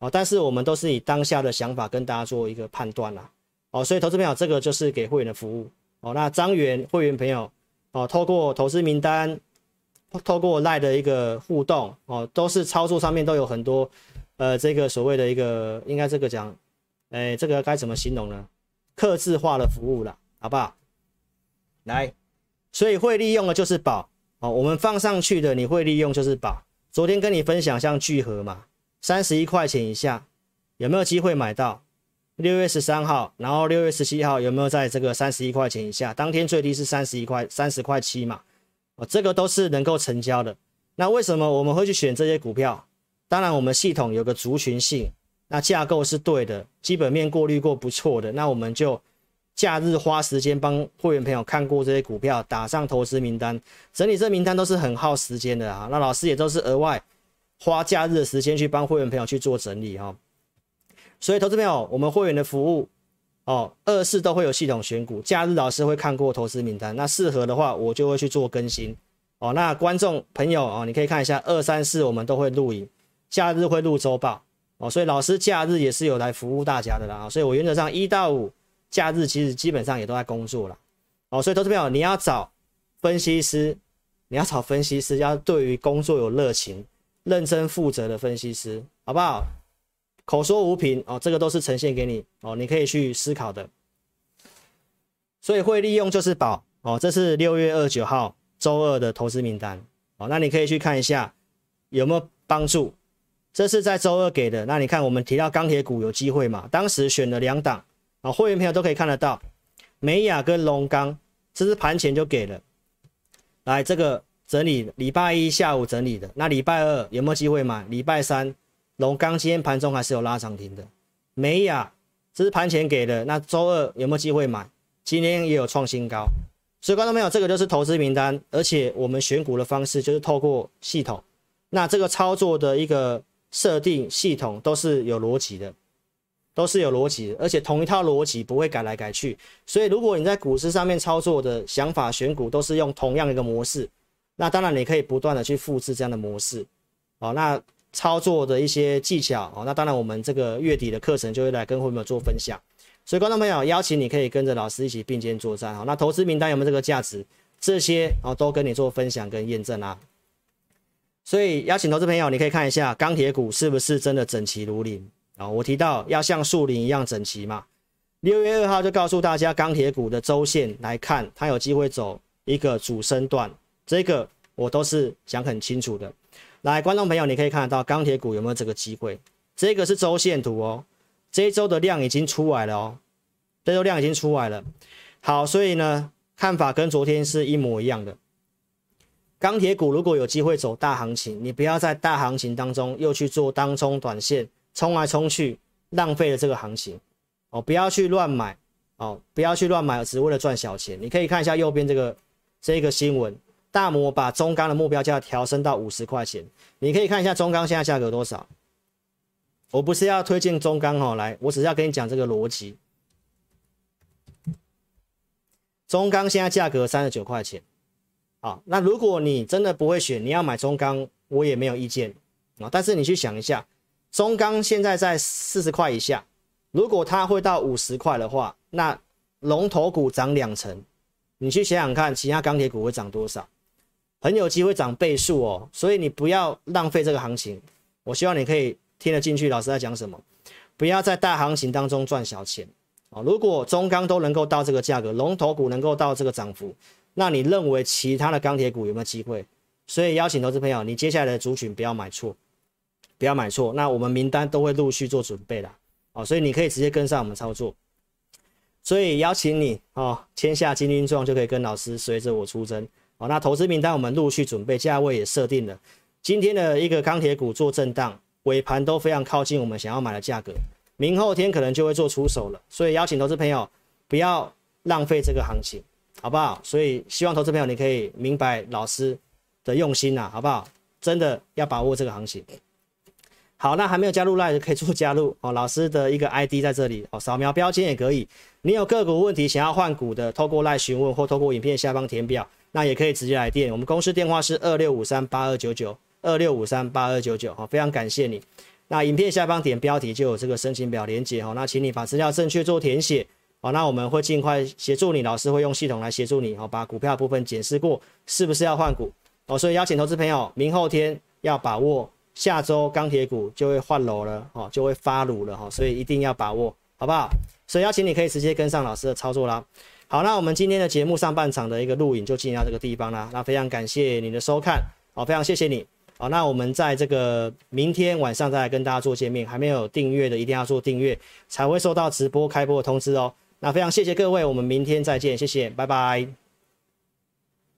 S1: 哦。但是我们都是以当下的想法跟大家做一个判断啦哦。所以投资朋友，这个就是给会员的服务哦。那张元会员朋友哦，透过投资名单，透过赖的一个互动哦，都是操作上面都有很多呃，这个所谓的一个应该这个讲，哎，这个该怎么形容呢？客制化的服务了，好不好？来，所以会利用的就是宝。哦，我们放上去的你会利用就是把。昨天跟你分享像聚合嘛，三十一块钱以下有没有机会买到？六月十三号，然后六月十七号有没有在这个三十一块钱以下？当天最低是三十一块，三十块七嘛。哦，这个都是能够成交的。那为什么我们会去选这些股票？当然我们系统有个族群性，那架构是对的，基本面过滤过不错的，那我们就。假日花时间帮会员朋友看过这些股票，打上投资名单，整理这名单都是很耗时间的啊。那老师也都是额外花假日的时间去帮会员朋友去做整理哈。所以投资朋友，我们会员的服务哦，二四都会有系统选股，假日老师会看过投资名单，那适合的话我就会去做更新哦。那观众朋友哦，你可以看一下二三四我们都会录影，假日会录周报哦。所以老师假日也是有来服务大家的啦。所以我原则上一到五。假日其实基本上也都在工作了，哦，所以投资朋友，你要找分析师，你要找分析师，要对于工作有热情、认真负责的分析师，好不好？口说无凭哦，这个都是呈现给你哦，你可以去思考的。所以会利用就是宝哦，这是六月二十九号周二的投资名单哦，那你可以去看一下有没有帮助。这是在周二给的，那你看我们提到钢铁股有机会嘛？当时选了两档啊，会员朋友都可以看得到，美亚跟龙钢，这是盘前就给了。来，这个整理礼拜一下午整理的，那礼拜二有没有机会买？礼拜三龙钢今天盘中还是有拉涨停的，美亚这是盘前给的，那周二有没有机会买？今天也有创新高，所以观众朋友，这个就是投资名单，而且我们选股的方式就是透过系统，那这个操作的一个。设定系统都是有逻辑的，都是有逻辑的，而且同一套逻辑不会改来改去。所以，如果你在股市上面操作的想法、选股都是用同样一个模式，那当然你可以不断的去复制这样的模式。哦，那操作的一些技巧哦，那当然我们这个月底的课程就会来跟会员们做分享。所以，观众朋友，邀请你可以跟着老师一起并肩作战。好，那投资名单有没有这个价值？这些哦都跟你做分享跟验证啊。所以邀请投资朋友，你可以看一下钢铁股是不是真的整齐如林啊？我提到要像树林一样整齐嘛。六月二号就告诉大家，钢铁股的周线来看，它有机会走一个主升段，这个我都是讲很清楚的。来，观众朋友，你可以看得到钢铁股有没有这个机会？这个是周线图哦，这一周的量已经出来了哦，这周量已经出来了。好，所以呢，看法跟昨天是一模一样的。钢铁股如果有机会走大行情，你不要在大行情当中又去做当冲短线，冲来冲去，浪费了这个行情哦！不要去乱买哦，不要去乱买，只为了赚小钱。你可以看一下右边这个这个新闻，大摩把中钢的目标价调升到五十块钱。你可以看一下中钢现在价格多少？我不是要推荐中钢哦，来，我只是要跟你讲这个逻辑。中钢现在价格三十九块钱。啊，那如果你真的不会选，你要买中钢，我也没有意见啊。但是你去想一下，中钢现在在四十块以下，如果它会到五十块的话，那龙头股涨两成，你去想想看，其他钢铁股会涨多少？很有机会涨倍数哦。所以你不要浪费这个行情。我希望你可以听得进去老师在讲什么，不要在大行情当中赚小钱啊。如果中钢都能够到这个价格，龙头股能够到这个涨幅。那你认为其他的钢铁股有没有机会？所以邀请投资朋友，你接下来的族群不要买错，不要买错。那我们名单都会陆续做准备的，哦，所以你可以直接跟上我们操作。所以邀请你哦，签下金军状就可以跟老师随着我出征。哦，那投资名单我们陆续准备，价位也设定了。今天的一个钢铁股做震荡，尾盘都非常靠近我们想要买的价格，明后天可能就会做出手了。所以邀请投资朋友不要浪费这个行情。好不好？所以希望投资朋友你可以明白老师的用心呐，好不好？真的要把握这个行情。好，那还没有加入 LINE 可以做加入哦。老师的一个 ID 在这里哦，扫描标签也可以。你有个股问题想要换股的，透过 LINE 询问或透过影片下方填表，那也可以直接来电。我们公司电话是二六五三八二九九二六五三八二九九。好，非常感谢你。那影片下方点标题就有这个申请表连接哦。那请你把资料正确做填写。好，那我们会尽快协助你，老师会用系统来协助你，好，把股票部分检视过，是不是要换股？哦，所以邀请投资朋友，明后天要把握，下周钢铁股就会换楼了，哦，就会发炉了，哈，所以一定要把握，好不好？所以邀请你可以直接跟上老师的操作啦。好，那我们今天的节目上半场的一个录影就进行到这个地方啦，那非常感谢你的收看，好，非常谢谢你，好，那我们在这个明天晚上再来跟大家做见面，还没有订阅的一定要做订阅，才会收到直播开播的通知哦。那非常谢谢各位，我们明天再见，谢谢，拜拜。